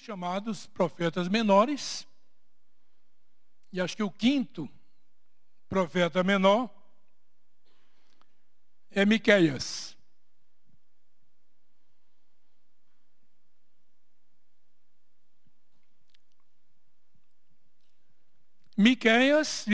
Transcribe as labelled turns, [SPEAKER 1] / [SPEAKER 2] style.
[SPEAKER 1] os chamados profetas menores. E acho que o quinto profeta menor é Miqueias. Miqueias